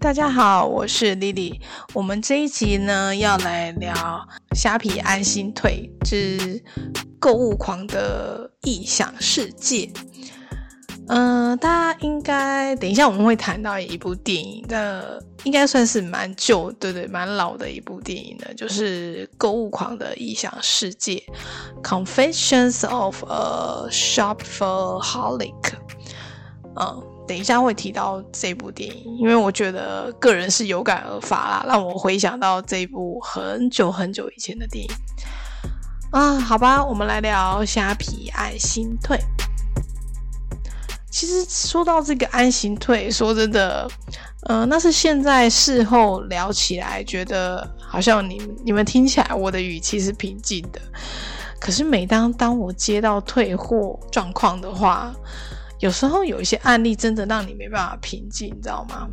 大家好，我是 Lily。我们这一集呢，要来聊虾皮安心退之购物狂的异想世界。嗯，大家应该等一下我们会谈到一部电影的，应该算是蛮旧，对对，蛮老的一部电影的，就是《购物狂的异想世界》（Confessions of a Shopaholic）。嗯。等一下会提到这部电影，因为我觉得个人是有感而发啦，让我回想到这部很久很久以前的电影啊。好吧，我们来聊虾皮安心退。其实说到这个安心退，说真的，嗯，那是现在事后聊起来，觉得好像你你们听起来我的语气是平静的，可是每当当我接到退货状况的话。有时候有一些案例真的让你没办法平静，你知道吗？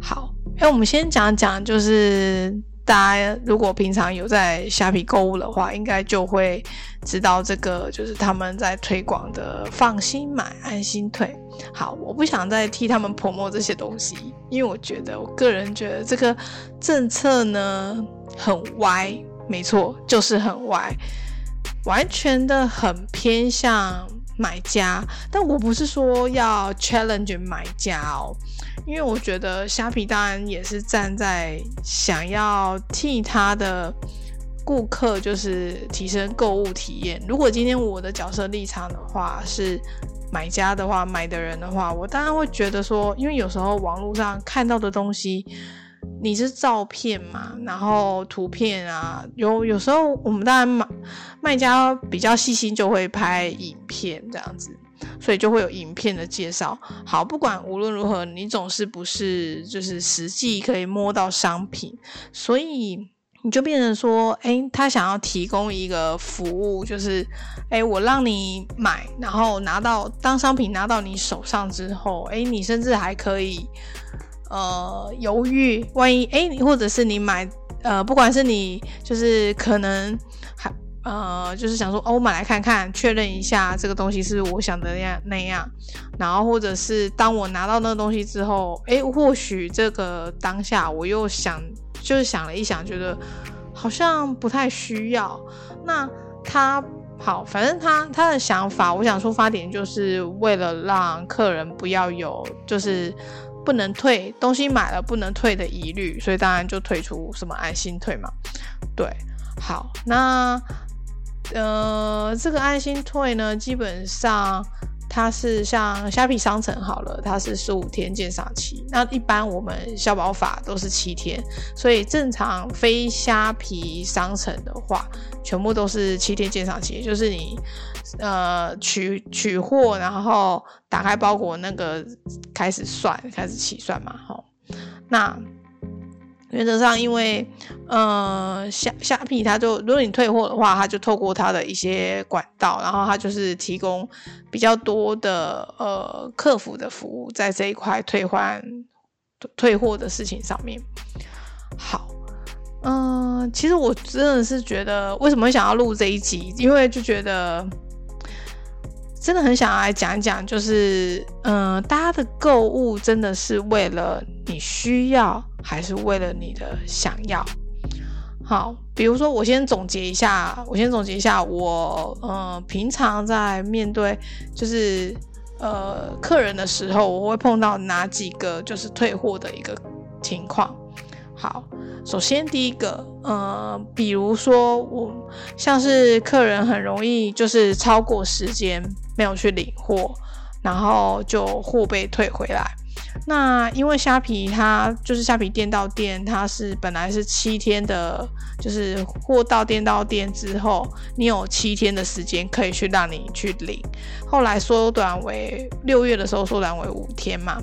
好，哎，我们先讲讲，就是大家如果平常有在虾皮购物的话，应该就会知道这个，就是他们在推广的“放心买，安心退”。好，我不想再替他们泼墨这些东西，因为我觉得，我个人觉得这个政策呢很歪，没错，就是很歪，完全的很偏向。买家，但我不是说要 challenge 买家哦，因为我觉得虾皮当然也是站在想要替他的顾客就是提升购物体验。如果今天我的角色立场的话是买家的话，买的人的话，我当然会觉得说，因为有时候网络上看到的东西。你是照片嘛，然后图片啊，有有时候我们当然卖卖家比较细心，就会拍影片这样子，所以就会有影片的介绍。好，不管无论如何，你总是不是就是实际可以摸到商品，所以你就变成说，哎，他想要提供一个服务，就是哎，我让你买，然后拿到当商品拿到你手上之后，哎，你甚至还可以。呃，犹豫，万一哎，或者是你买，呃，不管是你就是可能还呃，就是想说哦，我买来看看，确认一下这个东西是我想的那样那样，然后或者是当我拿到那个东西之后，哎，或许这个当下我又想，就是想了一想，觉得好像不太需要。那他好，反正他他的想法，我想出发点就是为了让客人不要有就是。不能退东西买了不能退的疑虑，所以当然就退出什么安心退嘛。对，好，那呃，这个安心退呢，基本上它是像虾皮商城好了，它是十五天鉴赏期。那一般我们消保法都是七天，所以正常非虾皮商城的话，全部都是七天鉴赏期，就是你。呃，取取货，然后打开包裹，那个开始算，开始起算嘛，哈。那原则上，因为呃，虾虾皮它就，如果你退货的话，它就透过它的一些管道，然后它就是提供比较多的呃客服的服务，在这一块退换退货的事情上面。好，嗯，其实我真的是觉得，为什么会想要录这一集？因为就觉得。真的很想要来讲一讲，就是，嗯，大家的购物真的是为了你需要，还是为了你的想要？好，比如说我先总结一下，我先总结一下，我，呃，平常在面对就是，呃，客人的时候，我会碰到哪几个就是退货的一个情况？好，首先第一个，呃，比如说我像是客人很容易就是超过时间。没有去领货，然后就货被退回来。那因为虾皮它就是虾皮店到店，它是本来是七天的，就是货到店到店之后，你有七天的时间可以去让你去领。后来缩短为六月的时候缩短为五天嘛。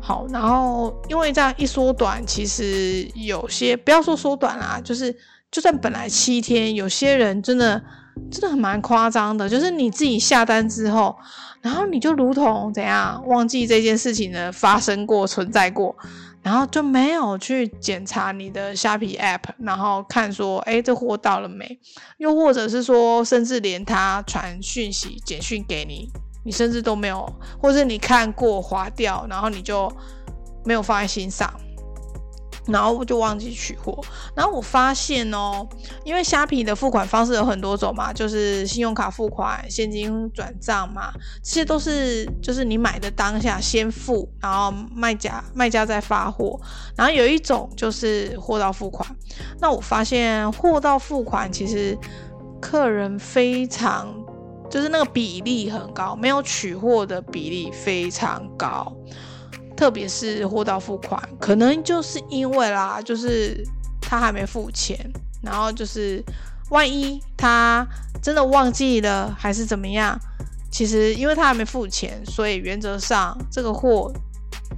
好，然后因为这样一缩短，其实有些不要说缩短啦，就是就算本来七天，有些人真的。真的很蛮夸张的，就是你自己下单之后，然后你就如同怎样忘记这件事情的发生过、存在过，然后就没有去检查你的虾皮 App，然后看说，哎，这货到了没？又或者是说，甚至连他传讯息、简讯给你，你甚至都没有，或者你看过划掉，然后你就没有放在心上。然后我就忘记取货，然后我发现哦，因为虾皮的付款方式有很多种嘛，就是信用卡付款、现金转账嘛，这些都是就是你买的当下先付，然后卖家卖家再发货。然后有一种就是货到付款，那我发现货到付款其实客人非常就是那个比例很高，没有取货的比例非常高。特别是货到付款，可能就是因为啦，就是他还没付钱，然后就是万一他真的忘记了还是怎么样，其实因为他还没付钱，所以原则上这个货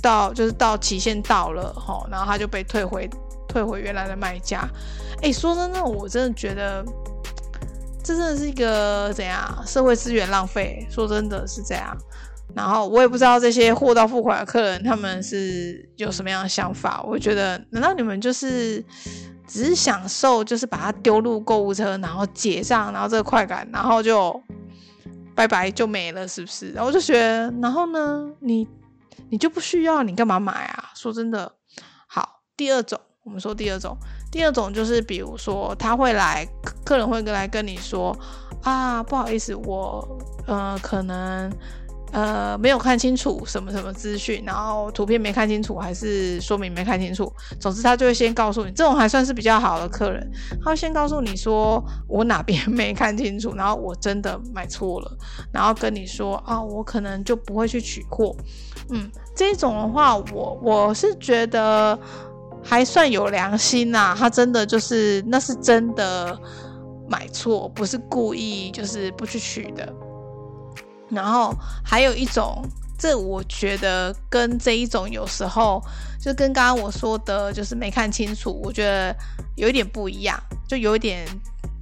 到就是到期限到了哈，然后他就被退回退回原来的卖家。哎，说真的，我真的觉得这真的是一个怎样社会资源浪费？说真的是这样。然后我也不知道这些货到付款的客人他们是有什么样的想法。我觉得，难道你们就是只是享受，就是把它丢入购物车，然后结账，然后这个快感，然后就拜拜就没了，是不是？然后我就觉得，然后呢，你你就不需要，你干嘛买啊？说真的，好，第二种，我们说第二种，第二种就是比如说他会来，客人会来跟你说啊，不好意思，我呃可能。呃，没有看清楚什么什么资讯，然后图片没看清楚，还是说明没看清楚。总之，他就会先告诉你，这种还算是比较好的客人，他会先告诉你说我哪边没看清楚，然后我真的买错了，然后跟你说啊，我可能就不会去取货。嗯，这种的话，我我是觉得还算有良心呐，他真的就是那是真的买错，不是故意就是不去取的。然后还有一种，这我觉得跟这一种有时候就跟刚刚我说的，就是没看清楚，我觉得有一点不一样，就有一点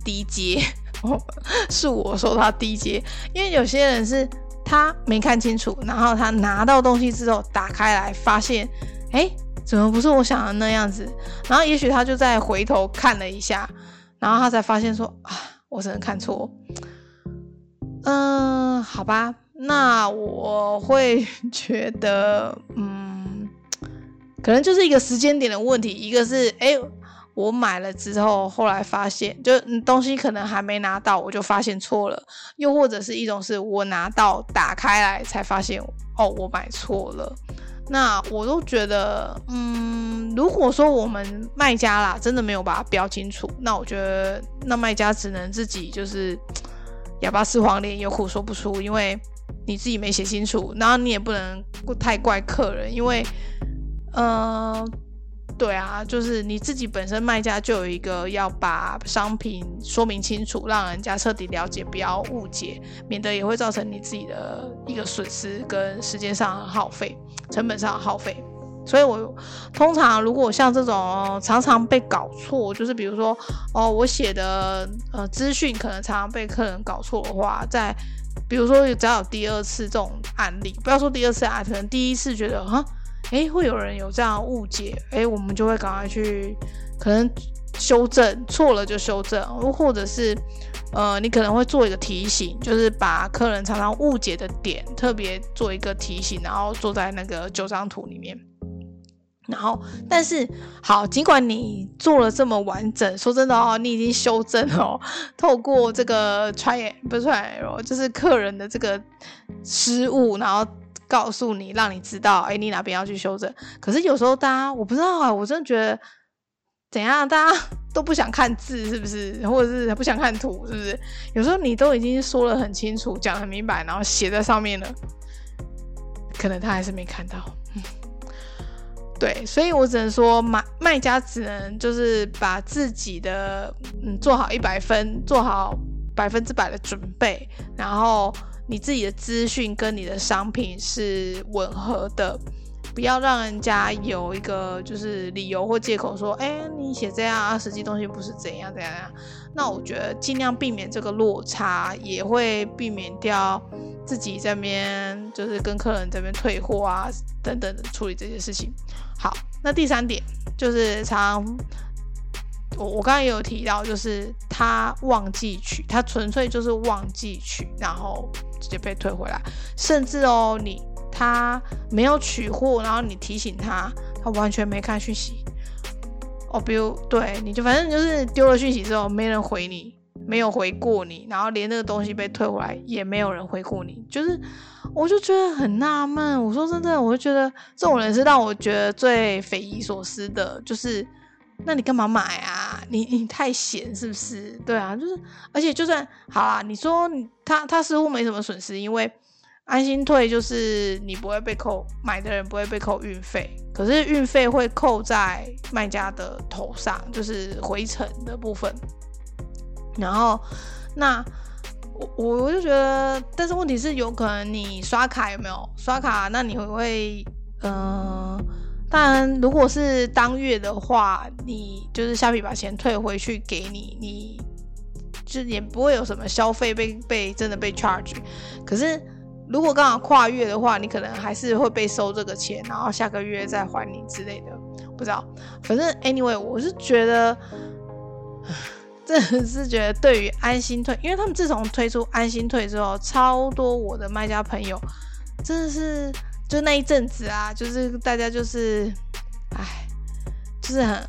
低阶。是我说他低阶，因为有些人是他没看清楚，然后他拿到东西之后打开来，发现哎，怎么不是我想的那样子？然后也许他就再回头看了一下，然后他才发现说啊，我真的看错。嗯，好吧，那我会 觉得，嗯，可能就是一个时间点的问题。一个是，哎，我买了之后，后来发现，就东西可能还没拿到，我就发现错了；又或者是一种是我拿到打开来才发现，哦，我买错了。那我都觉得，嗯，如果说我们卖家啦，真的没有把它标清楚，那我觉得那卖家只能自己就是。哑巴吃黄连，有苦说不出，因为你自己没写清楚，然后你也不能太怪客人，因为，呃，对啊，就是你自己本身卖家就有一个要把商品说明清楚，让人家彻底了解，不要误解，免得也会造成你自己的一个损失跟时间上耗费、成本上耗费。所以，我通常如果像这种常常被搞错，就是比如说，哦，我写的呃资讯可能常常被客人搞错的话，在比如说只要有第二次这种案例，不要说第二次啊，可能第一次觉得哈，哎，会有人有这样误解，哎，我们就会赶快去可能修正错了就修正，或者是呃，你可能会做一个提醒，就是把客人常常误解的点特别做一个提醒，然后做在那个九张图里面。然后，但是好，尽管你做了这么完整，说真的哦，你已经修正哦，透过这个 try 不是 try 哦就是客人的这个失误，然后告诉你，让你知道，哎，你哪边要去修正。可是有时候大家，我不知道啊，我真的觉得怎样，大家都不想看字，是不是？或者是不想看图，是不是？有时候你都已经说了很清楚，讲很明白，然后写在上面了，可能他还是没看到。对，所以我只能说，买卖家只能就是把自己的嗯做好一百分，做好百分之百的准备，然后你自己的资讯跟你的商品是吻合的，不要让人家有一个就是理由或借口说，哎，你写这样啊，实际东西不是怎样怎样怎样。那我觉得尽量避免这个落差，也会避免掉自己这边就是跟客人这边退货啊等等的处理这些事情。好，那第三点就是常我我刚刚也有提到，就是他忘记取，他纯粹就是忘记取，然后直接被退回来，甚至哦，你他没有取货，然后你提醒他，他完全没看讯息，哦，比如对，你就反正就是丢了讯息之后没人回你，没有回过你，然后连那个东西被退回来也没有人回过你，就是我就觉得很纳闷。我说真的，我就觉得这种人是让我觉得最匪夷所思的，就是那你干嘛买啊？你你太闲是不是？对啊，就是而且就算好啊，你说他他似乎没什么损失，因为。安心退就是你不会被扣，买的人不会被扣运费，可是运费会扣在卖家的头上，就是回程的部分。然后，那我我就觉得，但是问题是，有可能你刷卡有没有刷卡？那你会不会，嗯，当然，如果是当月的话，你就是虾皮把钱退回去给你，你就也不会有什么消费被被真的被 charge，可是。如果刚好跨越的话，你可能还是会被收这个钱，然后下个月再还你之类的，不知道。反正 anyway，我是觉得，真的是觉得对于安心退，因为他们自从推出安心退之后，超多我的卖家朋友，真的是就那一阵子啊，就是大家就是，哎，就是很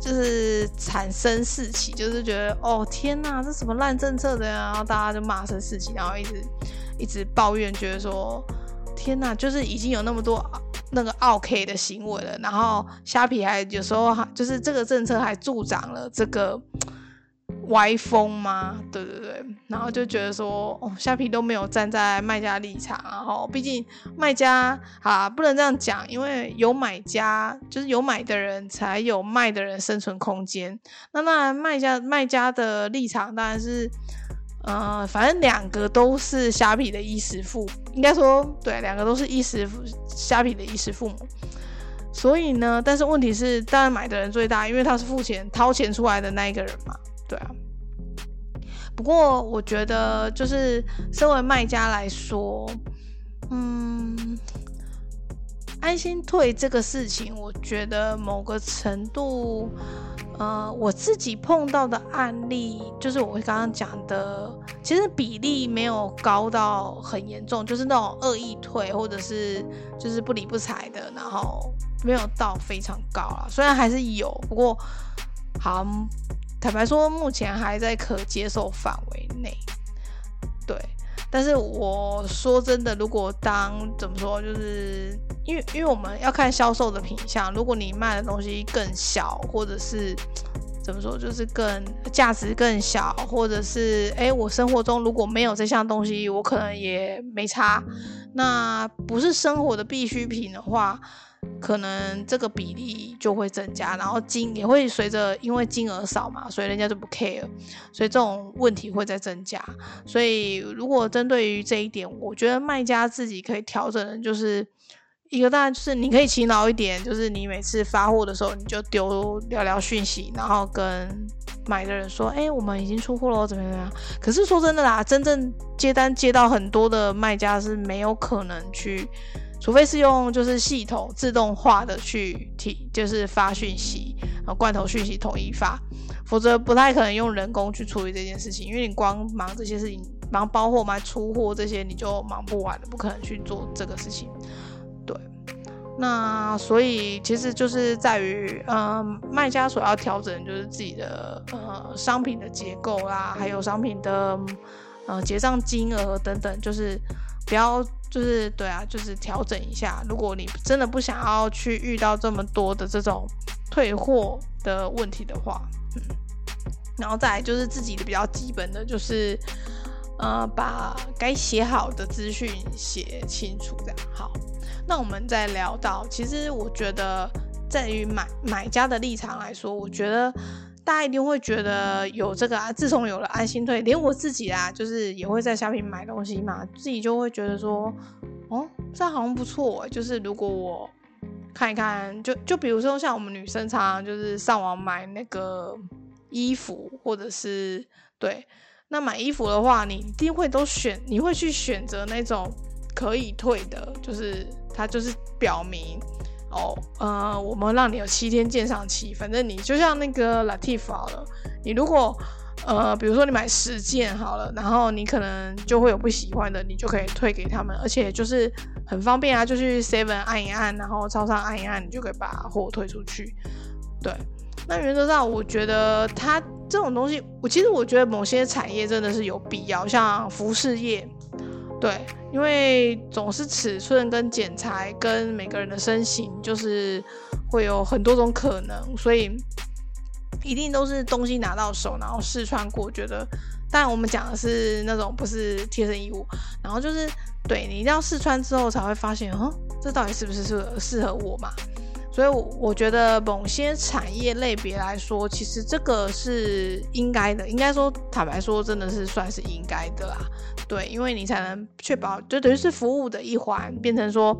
就是产生士气，就是觉得哦天哪，这什么烂政策的呀，然后大家就骂声士气，然后一直。一直抱怨，觉得说天哪，就是已经有那么多那个 OK 的行为了，然后虾皮还有时候还就是这个政策还助长了这个歪风吗？对对对，然后就觉得说哦，虾皮都没有站在卖家立场，然后毕竟卖家啊不能这样讲，因为有买家就是有买的人才有卖的人生存空间。那那卖家卖家的立场当然是。呃，反正两个都是虾皮的衣食父，应该说对，两个都是衣食父虾皮的衣食父母。所以呢，但是问题是，当然买的人最大，因为他是付钱掏钱出来的那一个人嘛，对啊。不过我觉得，就是身为卖家来说，嗯，安心退这个事情，我觉得某个程度。呃，我自己碰到的案例，就是我刚刚讲的，其实比例没有高到很严重，就是那种恶意退或者是就是不理不睬的，然后没有到非常高啊。虽然还是有，不过好，坦白说，目前还在可接受范围内。对，但是我说真的，如果当怎么说，就是因为因为我们要看销售的品相，如果你卖的东西更小，或者是怎么说，就是更价值更小，或者是哎，我生活中如果没有这项东西，我可能也没差。那不是生活的必需品的话。可能这个比例就会增加，然后金也会随着，因为金额少嘛，所以人家就不 care，所以这种问题会在增加。所以如果针对于这一点，我觉得卖家自己可以调整的，就是一个当然就是你可以勤劳一点，就是你每次发货的时候你就丢聊聊讯息，然后跟买的人说，哎，我们已经出货了，怎么怎么样。可是说真的啦，真正接单接到很多的卖家是没有可能去。除非是用就是系统自动化的去提，就是发讯息，然后罐头讯息统一发，否则不太可能用人工去处理这件事情，因为你光忙这些事情，忙包货、忙出货这些，你就忙不完了，不可能去做这个事情。对，那所以其实就是在于，嗯，卖家所要调整就是自己的呃商品的结构啦，还有商品的呃结账金额等等，就是不要。就是对啊，就是调整一下。如果你真的不想要去遇到这么多的这种退货的问题的话，嗯，然后再来就是自己的比较基本的，就是呃，把该写好的资讯写清楚，这样好。那我们再聊到，其实我觉得，在于买买家的立场来说，我觉得。大家一定会觉得有这个啊，自从有了安心退，连我自己啊，就是也会在虾皮买东西嘛，自己就会觉得说，哦，这好像不错。就是如果我看一看，就就比如说像我们女生常常就是上网买那个衣服，或者是对，那买衣服的话，你一定会都选，你会去选择那种可以退的，就是它就是表明。哦，呃，我们让你有七天鉴赏期，反正你就像那个 Latif 好了，你如果呃，比如说你买十件好了，然后你可能就会有不喜欢的，你就可以退给他们，而且就是很方便啊，就去 Seven 按一按，然后超商按一按，你就可以把货退出去。对，那原则上，我觉得它这种东西，我其实我觉得某些产业真的是有必要，像服饰业，对，因为总是尺寸跟剪裁跟每个人的身形，就是会有很多种可能，所以一定都是东西拿到手，然后试穿过，觉得。但，我们讲的是那种不是贴身衣物，然后就是对你一定要试穿之后才会发现，哦，这到底是不是适适合我嘛？所以，我觉得某些产业类别来说，其实这个是应该的。应该说，坦白说，真的是算是应该的啦。对，因为你才能确保，就等于是服务的一环，变成说，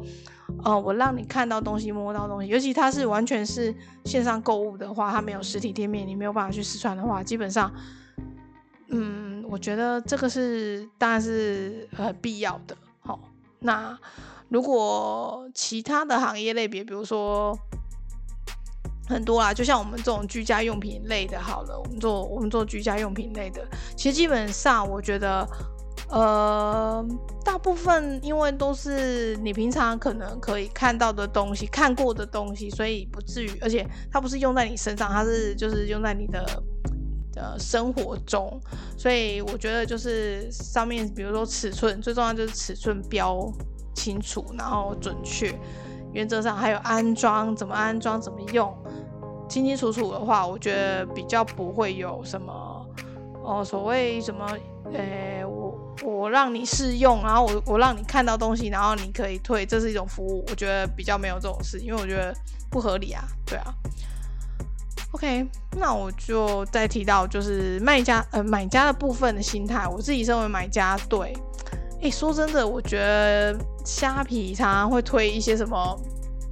呃，我让你看到东西、摸到东西。尤其它是完全是线上购物的话，它没有实体店面，你没有办法去试穿的话，基本上。嗯，我觉得这个是当然是很必要的。好，那如果其他的行业类别，比如说很多啦，就像我们这种居家用品类的，好了，我们做我们做居家用品类的，其实基本上我觉得，呃，大部分因为都是你平常可能可以看到的东西、看过的东西，所以不至于，而且它不是用在你身上，它是就是用在你的。的生活中，所以我觉得就是上面，比如说尺寸，最重要就是尺寸标清楚，然后准确。原则上还有安装，怎么安装，怎么用，清清楚楚的话，我觉得比较不会有什么哦，所谓什么，呃，我我让你试用，然后我我让你看到东西，然后你可以退，这是一种服务，我觉得比较没有这种事，因为我觉得不合理啊，对啊。OK，那我就再提到就是卖家呃买家的部分的心态。我自己身为买家，对，哎，说真的，我觉得虾皮常常会推一些什么，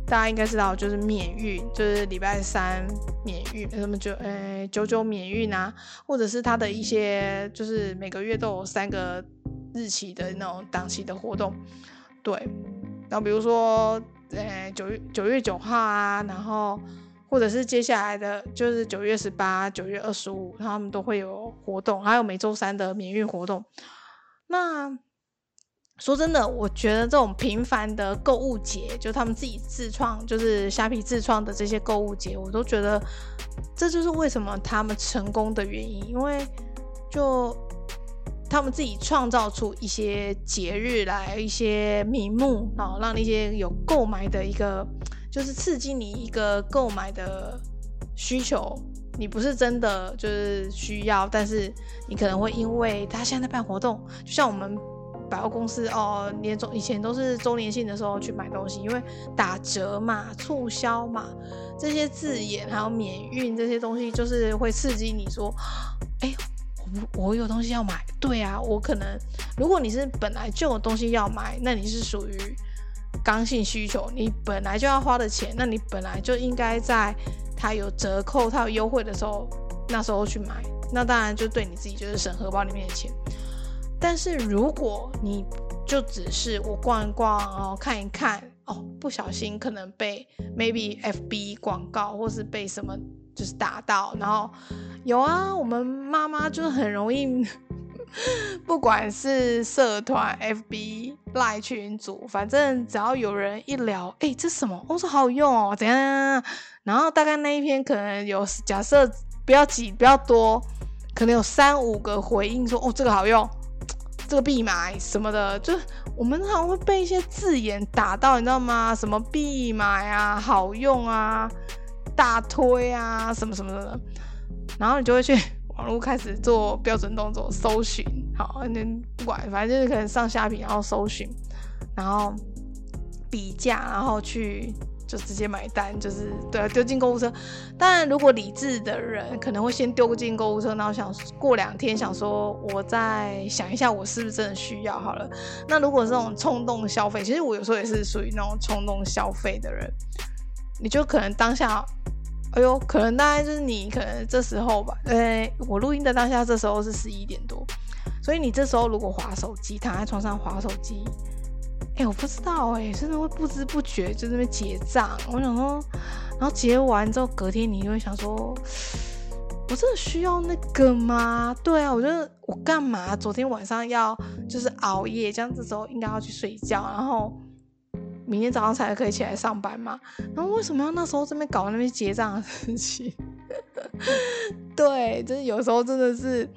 大家应该知道，就是免运，就是礼拜三免运，什么九呃九九免运啊，或者是它的一些就是每个月都有三个日期的那种档期的活动，对，然后比如说呃九月九月九号啊，然后。或者是接下来的，就是九月十八、九月二十五，他们都会有活动，还有每周三的免运活动。那说真的，我觉得这种频繁的购物节，就他们自己自创，就是虾皮自创的这些购物节，我都觉得这就是为什么他们成功的原因，因为就他们自己创造出一些节日来，一些名目，然后让那些有购买的一个。就是刺激你一个购买的需求，你不是真的就是需要，但是你可能会因为他现在在办活动，就像我们百货公司哦，年终以前都是周年庆的时候去买东西，因为打折嘛、促销嘛，这些字眼还有免运这些东西，就是会刺激你说，哎，我我有东西要买，对啊，我可能如果你是本来就有东西要买，那你是属于。刚性需求，你本来就要花的钱，那你本来就应该在它有折扣、它有优惠的时候，那时候去买。那当然就对你自己就是省荷包里面的钱。但是如果你就只是我逛一逛哦，看一看哦，不小心可能被 maybe FB 广告或是被什么就是打到，然后有啊，我们妈妈就很容易。不管是社团、FB、赖群组，反正只要有人一聊，哎，这什么？我说好用哦，怎样？然后大概那一篇可能有假设不要几不要多，可能有三五个回应说，哦，这个好用，这个必买什么的。就我们常会被一些字眼打到，你知道吗？什么必买啊，好用啊，大推啊，什么什么的，然后你就会去。网络开始做标准动作，搜寻，好，那不管，反正就是可能上下屏，然后搜寻，然后比价，然后去就直接买单，就是对啊，丢进购物车。当然，如果理智的人可能会先丢进购物车，然后想过两天想说，我再想一下，我是不是真的需要？好了，那如果是这种冲动消费，其实我有时候也是属于那种冲动消费的人，你就可能当下。哎呦，可能大概就是你可能这时候吧，呃，我录音的当下这时候是十一点多，所以你这时候如果划手机，躺在床上划手机，哎，我不知道哎，真的会不知不觉就那边结账。我想说，然后结完之后隔天你就会想说，我真的需要那个吗？对啊，我觉得我干嘛昨天晚上要就是熬夜，这样这时候应该要去睡觉，然后。明天早上才可以起来上班嘛？然后为什么要那时候这边搞那边结账的事情？对，就是有时候真的是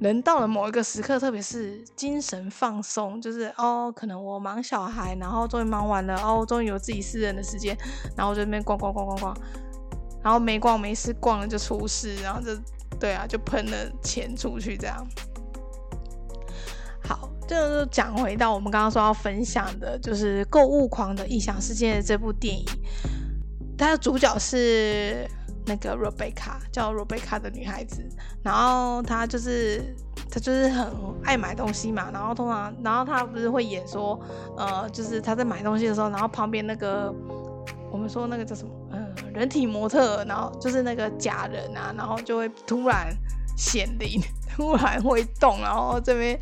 人到了某一个时刻，特别是精神放松，就是哦，可能我忙小孩，然后终于忙完了，哦，终于有自己私人的时间，然后就那边逛逛逛逛逛，然后没逛没事，逛了就出事，然后就对啊，就喷了钱出去这样。好，这就讲回到我们刚刚说要分享的，就是《购物狂的异想世界》这部电影，它的主角是那个 Rebecca，叫 Rebecca 的女孩子，然后她就是她就是很爱买东西嘛，然后通常，然后她不是会演说，呃，就是她在买东西的时候，然后旁边那个我们说那个叫什么，嗯，人体模特，然后就是那个假人啊，然后就会突然显灵。突然会动，然后这边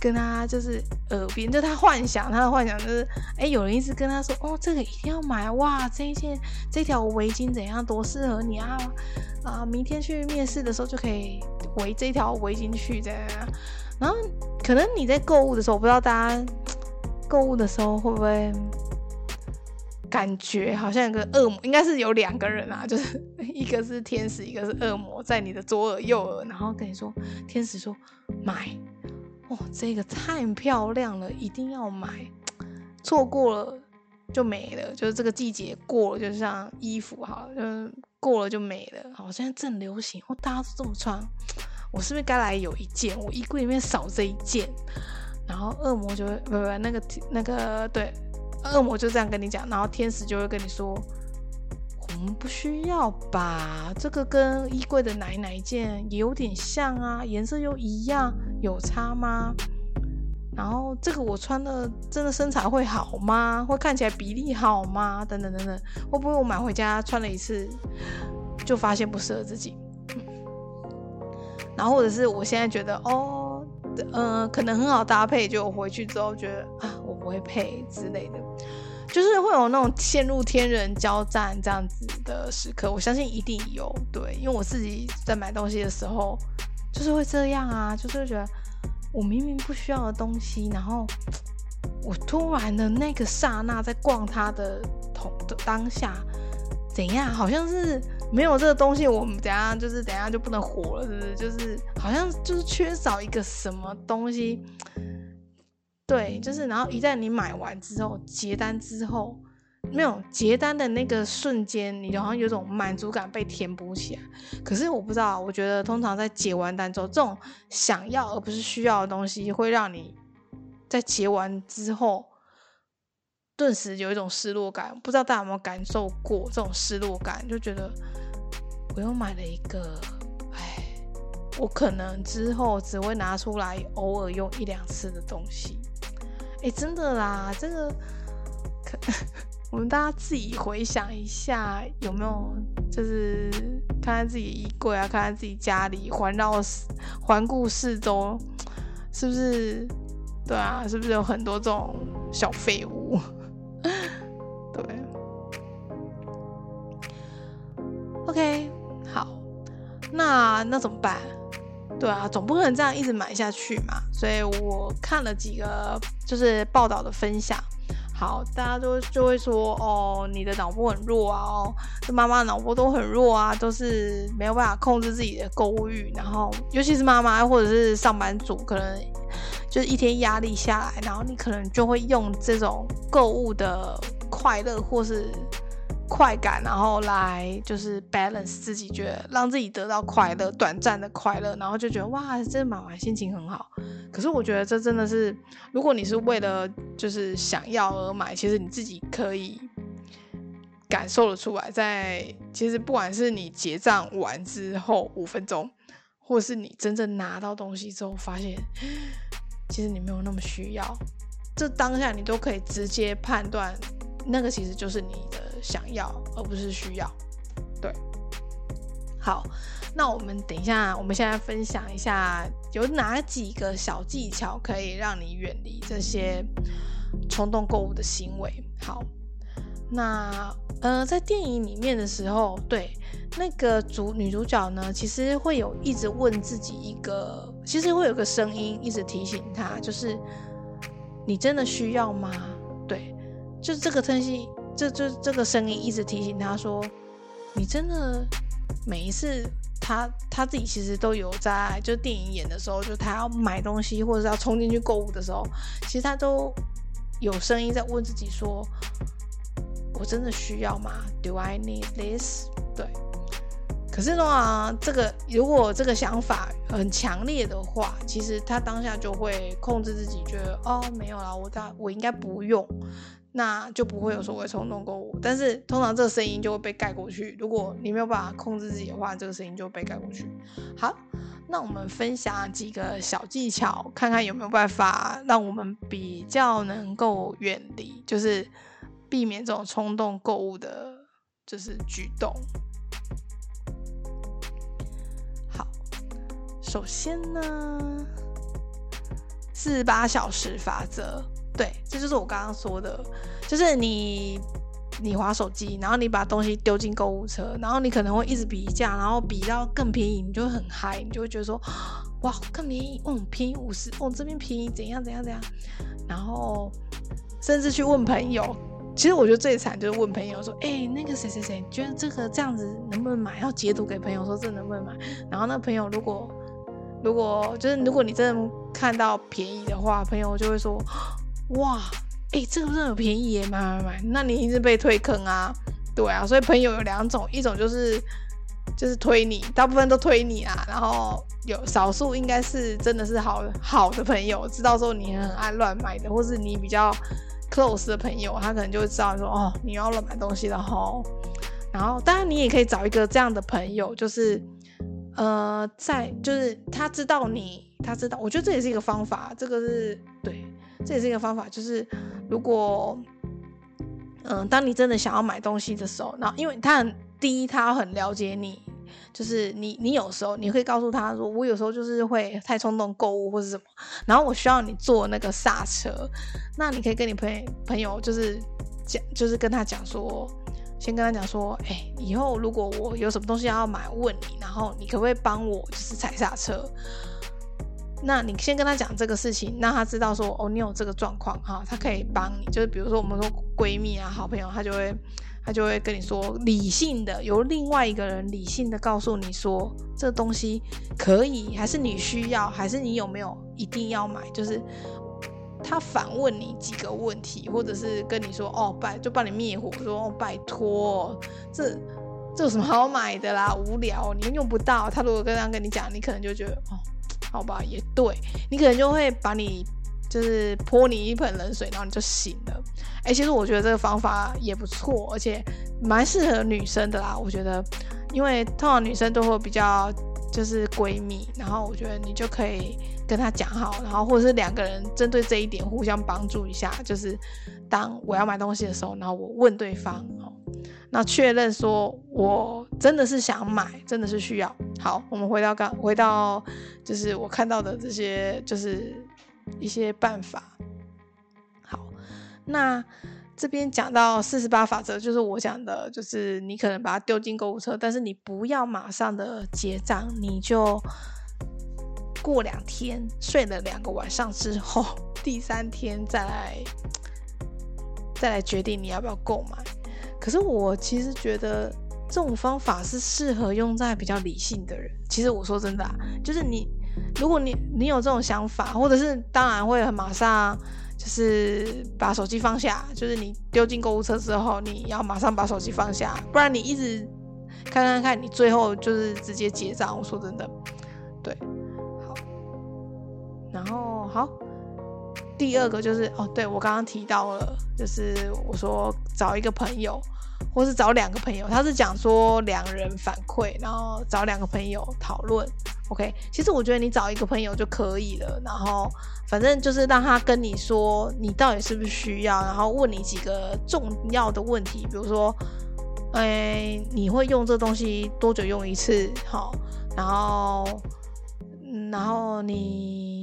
跟他就是耳边，就他幻想，他的幻想就是，哎，有人一直跟他说，哦，这个一定要买，哇，这一件这条围巾怎样，多适合你啊，啊，明天去面试的时候就可以围这条围巾去，这样。然后可能你在购物的时候，我不知道大家购物的时候会不会。感觉好像有个恶魔，应该是有两个人啊，就是一个是天使，一个是恶魔，在你的左耳右耳，然后跟你说，天使说买，哦，这个太漂亮了，一定要买，错过了就没了，就是这个季节过了，就像衣服好了，就过了就没了。好，现在正流行，哦，大家都这么穿，我是不是该来有一件？我衣柜里面少这一件，然后恶魔就会不不那个那个对。恶魔就这样跟你讲，然后天使就会跟你说：“我们不需要吧？这个跟衣柜的哪哪一件也有点像啊，颜色又一样，有差吗？然后这个我穿的真的身材会好吗？会看起来比例好吗？等等等等，会不会我买回家穿了一次就发现不适合自己？然后或者是我现在觉得哦，呃，可能很好搭配，就回去之后觉得啊。”我不会配之类的，就是会有那种陷入天人交战这样子的时刻，我相信一定有。对，因为我自己在买东西的时候，就是会这样啊，就是觉得我明明不需要的东西，然后我突然的那个刹那在逛它的同的当下，怎样？好像是没有这个东西，我们等下就是等下就不能活了，是不是？就是好像就是缺少一个什么东西。对，就是，然后一旦你买完之后结单之后，没有结单的那个瞬间，你就好像有种满足感被填补起来。可是我不知道，我觉得通常在结完单之后，这种想要而不是需要的东西，会让你在结完之后，顿时有一种失落感。不知道大家有没有感受过这种失落感？就觉得我又买了一个，哎，我可能之后只会拿出来偶尔用一两次的东西。哎，真的啦，这个可 我们大家自己回想一下，有没有就是看看自己衣柜啊，看看自己家里，环绕环顾四周，是不是？对啊，是不是有很多这种小废物？对，OK，那那怎么办？对啊，总不可能这样一直买下去嘛。所以我看了几个就是报道的分享，好，大家都就会说哦，你的脑波很弱啊，哦，妈妈脑波都很弱啊，都是没有办法控制自己的购物欲。然后尤其是妈妈或者是上班族，可能就是一天压力下来，然后你可能就会用这种购物的快乐或是。快感，然后来就是 balance 自己，觉得让自己得到快乐，短暂的快乐，然后就觉得哇，这买完心情很好。可是我觉得这真的是，如果你是为了就是想要而买，其实你自己可以感受得出来，在其实不管是你结账完之后五分钟，或是你真正拿到东西之后，发现 其实你没有那么需要，这当下你都可以直接判断，那个其实就是你的。想要而不是需要，对。好，那我们等一下，我们现在分享一下有哪几个小技巧可以让你远离这些冲动购物的行为。好，那呃，在电影里面的时候，对那个主女主角呢，其实会有一直问自己一个，其实会有个声音一直提醒她，就是你真的需要吗？对，就是这个东西。这这这个声音一直提醒他说：“你真的每一次他他自己其实都有在，就电影演的时候，就他要买东西或者是要冲进去购物的时候，其实他都有声音在问自己说：“我真的需要吗？Do I need this？” 对。可是的话，这个如果这个想法很强烈的话，其实他当下就会控制自己，觉得哦没有啦，我大我应该不用，那就不会有所谓冲动购物。但是通常这个声音就会被盖过去。如果你没有办法控制自己的话，这个声音就会被盖过去。好，那我们分享几个小技巧，看看有没有办法让我们比较能够远离，就是避免这种冲动购物的，就是举动。首先呢，四十八小时法则，对，这就是我刚刚说的，就是你你划手机，然后你把东西丢进购物车，然后你可能会一直比价，然后比到更便宜，你就很嗨，你就会觉得说，哇，更便宜，哦，便宜五十，哦，这边便宜怎样怎样怎样，然后甚至去问朋友，其实我觉得最惨就是问朋友说，哎，那个谁谁谁觉得这个这样子能不能买？要截图给朋友说这能不能买？然后那朋友如果如果就是如果你真的看到便宜的话，朋友就会说：“哇，哎，这个真的有便宜耶，买买买！”那你一直被推坑啊，对啊。所以朋友有两种，一种就是就是推你，大部分都推你啊。然后有少数应该是真的是好好的朋友，知道说你很爱乱买的，或是你比较 close 的朋友，他可能就会知道说：“哦，你要乱买东西了吼。”然后当然你也可以找一个这样的朋友，就是。呃，在就是他知道你，他知道，我觉得这也是一个方法，这个是对，这也是一个方法，就是如果，嗯，当你真的想要买东西的时候，然后因为他很第一，他很了解你，就是你你有时候你会告诉他说，我有时候就是会太冲动购物或者什么，然后我需要你做那个刹车，那你可以跟你朋友朋友就是讲，就是跟他讲说。先跟他讲说，哎，以后如果我有什么东西要买，问你，然后你可不可以帮我就是踩刹车？那你先跟他讲这个事情，让他知道说，哦，你有这个状况哈，他可以帮你。就是比如说我们说闺蜜啊、好朋友，他就会他就会跟你说，理性的由另外一个人理性的告诉你说，这东西可以，还是你需要，还是你有没有一定要买？就是。他反问你几个问题，或者是跟你说哦拜，就帮你灭火，说哦拜托，这这有什么好买的啦？无聊，你用不到。他如果这样跟你讲，你可能就觉得哦，好吧，也对，你可能就会把你就是泼你一盆冷水，然后你就醒了。哎，其实我觉得这个方法也不错，而且蛮适合女生的啦。我觉得，因为通常女生都会比较就是闺蜜，然后我觉得你就可以。跟她讲好，然后或者是两个人针对这一点互相帮助一下，就是当我要买东西的时候，然后我问对方，哦，那确认说我真的是想买，真的是需要。好，我们回到刚回到就是我看到的这些就是一些办法。好，那这边讲到四十八法则，就是我讲的，就是你可能把它丢进购物车，但是你不要马上的结账，你就。过两天睡了两个晚上之后，第三天再来再来决定你要不要购买。可是我其实觉得这种方法是适合用在比较理性的人。其实我说真的，啊就是你如果你你有这种想法，或者是当然会很马上就是把手机放下，就是你丢进购物车之后，你要马上把手机放下，不然你一直看看看，你最后就是直接结账。我说真的，对。好然后好，第二个就是哦，对我刚刚提到了，就是我说找一个朋友，或是找两个朋友，他是讲说两人反馈，然后找两个朋友讨论。OK，其实我觉得你找一个朋友就可以了，然后反正就是让他跟你说你到底是不是需要，然后问你几个重要的问题，比如说，哎，你会用这东西多久用一次？好，然后，然后你。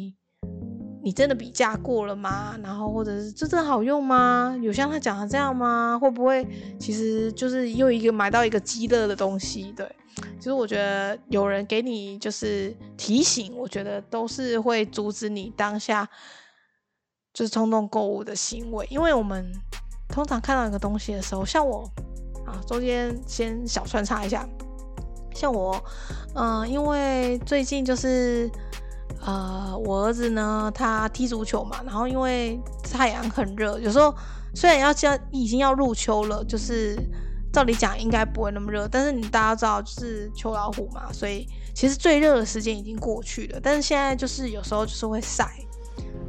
你真的比价过了吗？然后或者是这真好用吗？有像他讲的这样吗？会不会其实就是又一个买到一个极乐的东西？对，其实我觉得有人给你就是提醒，我觉得都是会阻止你当下就是冲动购物的行为。因为我们通常看到一个东西的时候，像我啊，中间先小穿插一下，像我，嗯，因为最近就是呃，我儿子呢，他踢足球嘛，然后因为太阳很热，有时候虽然要将已经要入秋了，就是照理讲应该不会那么热，但是你大家知道就是秋老虎嘛，所以其实最热的时间已经过去了，但是现在就是有时候就是会晒。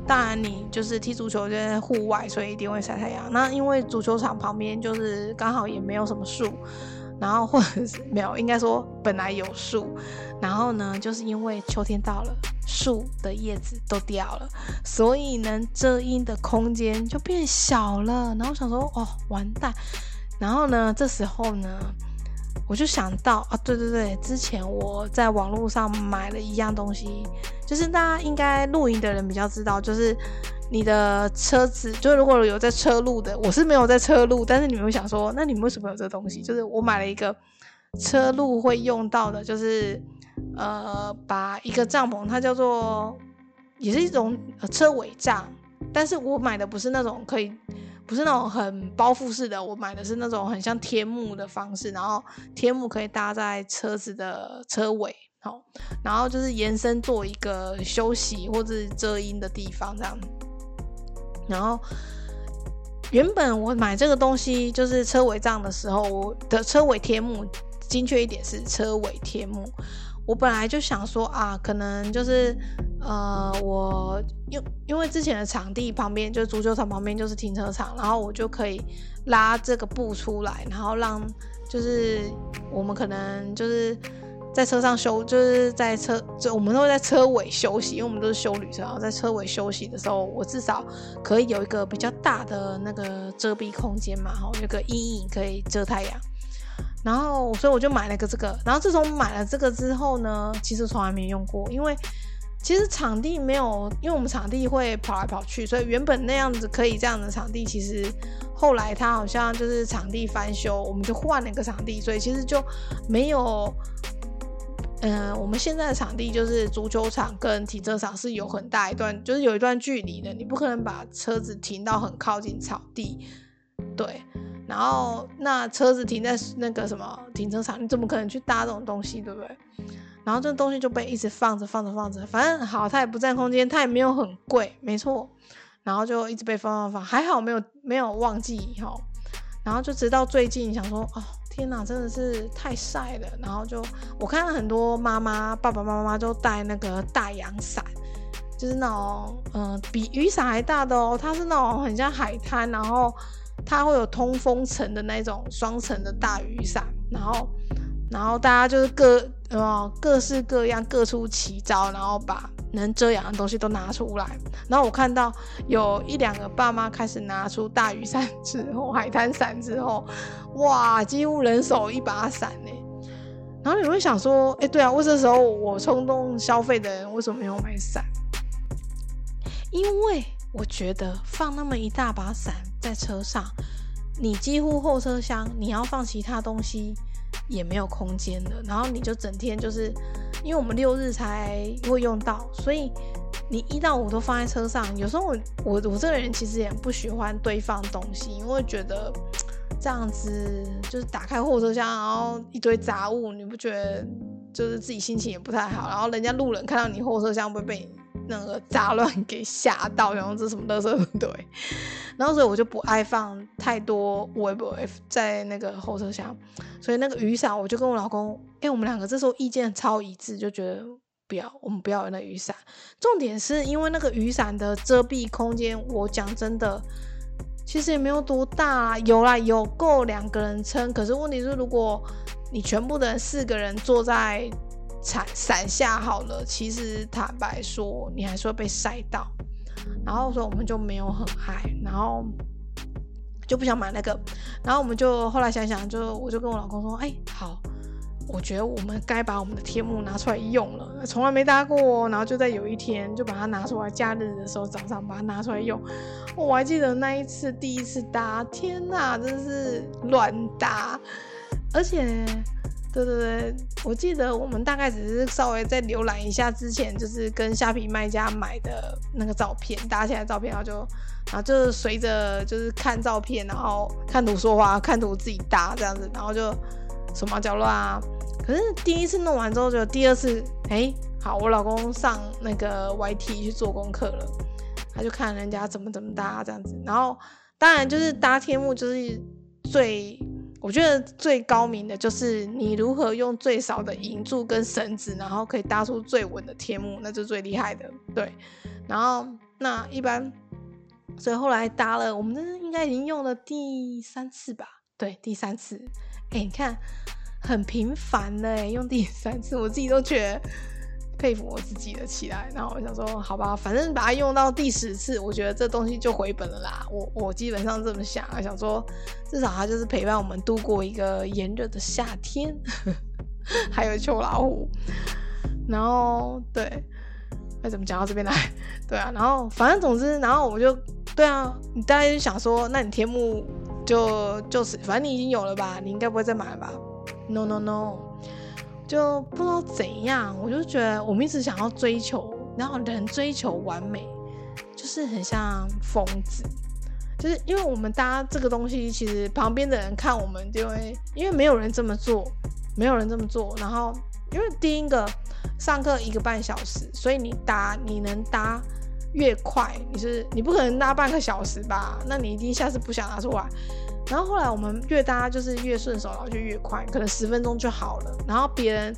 当然，你就是踢足球就在户外，所以一定会晒太阳。那因为足球场旁边就是刚好也没有什么树，然后或者是没有，应该说本来有树，然后呢，就是因为秋天到了，树的叶子都掉了，所以能遮阴的空间就变小了。然后想说，哦，完蛋。然后呢，这时候呢。我就想到啊，对对对，之前我在网络上买了一样东西，就是大家应该露营的人比较知道，就是你的车子，就如果有在车路的，我是没有在车路，但是你们会想说，那你们为什么有这个东西？就是我买了一个车路会用到的，就是呃，把一个帐篷，它叫做也是一种车尾帐，但是我买的不是那种可以。不是那种很包覆式的，我买的是那种很像天幕的方式，然后天幕可以搭在车子的车尾，好，然后就是延伸做一个休息或者遮阴的地方这样。然后原本我买这个东西就是车尾帐的时候，我的车尾天幕，精确一点是车尾天幕。我本来就想说啊，可能就是呃，我因因为之前的场地旁边就是足球场旁边就是停车场，然后我就可以拉这个布出来，然后让就是我们可能就是在车上休，就是在车就我们都会在车尾休息，因为我们都是修旅车，然后在车尾休息的时候，我至少可以有一个比较大的那个遮蔽空间嘛，哈，有个阴影可以遮太阳。然后，所以我就买了个这个。然后自从买了这个之后呢，其实从来没用过，因为其实场地没有，因为我们场地会跑来跑去，所以原本那样子可以这样的场地，其实后来它好像就是场地翻修，我们就换了一个场地，所以其实就没有，嗯，我们现在的场地就是足球场跟停车场是有很大一段，就是有一段距离的，你不可能把车子停到很靠近草地，对。然后那车子停在那个什么停车场，你怎么可能去搭这种东西，对不对？然后这东西就被一直放着放着放着，反正好，它也不占空间，它也没有很贵，没错。然后就一直被放放放，还好没有没有忘记哈。然后就直到最近想说，哦天哪，真的是太晒了。然后就我看到很多妈妈爸爸妈妈都带那个大阳伞，就是那种嗯比雨伞还大的哦，它是那种很像海滩，然后。它会有通风层的那种双层的大雨伞，然后，然后大家就是各呃各式各样各出奇招，然后把能遮阳的东西都拿出来。然后我看到有一两个爸妈开始拿出大雨伞之后，海滩伞之后，哇，几乎人手一把伞呢。然后你会想说，哎，对啊，为这时候我冲动消费的人为什么没有买伞？因为我觉得放那么一大把伞。在车上，你几乎后车厢你要放其他东西也没有空间的，然后你就整天就是，因为我们六日才会用到，所以你一到五都放在车上。有时候我我我这个人其实也不喜欢堆放东西，因为觉得这样子就是打开后车厢，然后一堆杂物，你不觉得就是自己心情也不太好？然后人家路人看到你后车厢会被。那个杂乱给吓到，然后这什么垃圾 对，然后所以我就不爱放太多 web f 在那个后车厢，所以那个雨伞我就跟我老公，哎，我们两个这时候意见超一致，就觉得不要，我们不要那雨伞。重点是因为那个雨伞的遮蔽空间，我讲真的，其实也没有多大，有啦，有够两个人撑。可是问题是，如果你全部的四个人坐在。伞伞下好了，其实坦白说，你还是会被晒到。然后说我们就没有很嗨，然后就不想买那个。然后我们就后来想想，就我就跟我老公说：“哎，好，我觉得我们该把我们的天幕拿出来用了，从来没搭过。然后就在有一天就把它拿出来，假日的时候早上把它拿出来用。我还记得那一次第一次搭，天哪，真是乱搭，而且。”对对对，我记得我们大概只是稍微再浏览一下之前就是跟虾皮卖家买的那个照片，搭起来照片，然后就然后就是随着就是看照片，然后看图说话，看图自己搭这样子，然后就手忙脚乱啊。可是第一次弄完之后，就第二次，哎，好，我老公上那个 YT 去做功课了，他就看人家怎么怎么搭这样子。然后当然就是搭天幕，就是最我觉得最高明的就是你如何用最少的银柱跟绳子，然后可以搭出最稳的天幕，那就最厉害的。对，然后那一般，所以后来搭了，我们这应该已经用了第三次吧？对，第三次。哎，你看。很频繁的用第三次，我自己都觉得佩服我自己的起来。然后我想说，好吧，反正把它用到第十次，我觉得这东西就回本了啦。我我基本上这么想，想说至少它就是陪伴我们度过一个炎热的夏天，还有秋老虎。然后对，那怎么讲到这边来？对啊，然后反正总之，然后我就对啊，你大概就想说，那你天幕就就是反正你已经有了吧，你应该不会再买了吧？No no no，就不知道怎样，我就觉得我们一直想要追求，然后人追求完美，就是很像疯子，就是因为我们搭这个东西，其实旁边的人看我们就会，因为没有人这么做，没有人这么做，然后因为第一个上课一个半小时，所以你搭你能搭越快，你是你不可能搭半个小时吧？那你一定下次不想拿出来。然后后来我们越搭就是越顺手，然后就越快，可能十分钟就好了。然后别人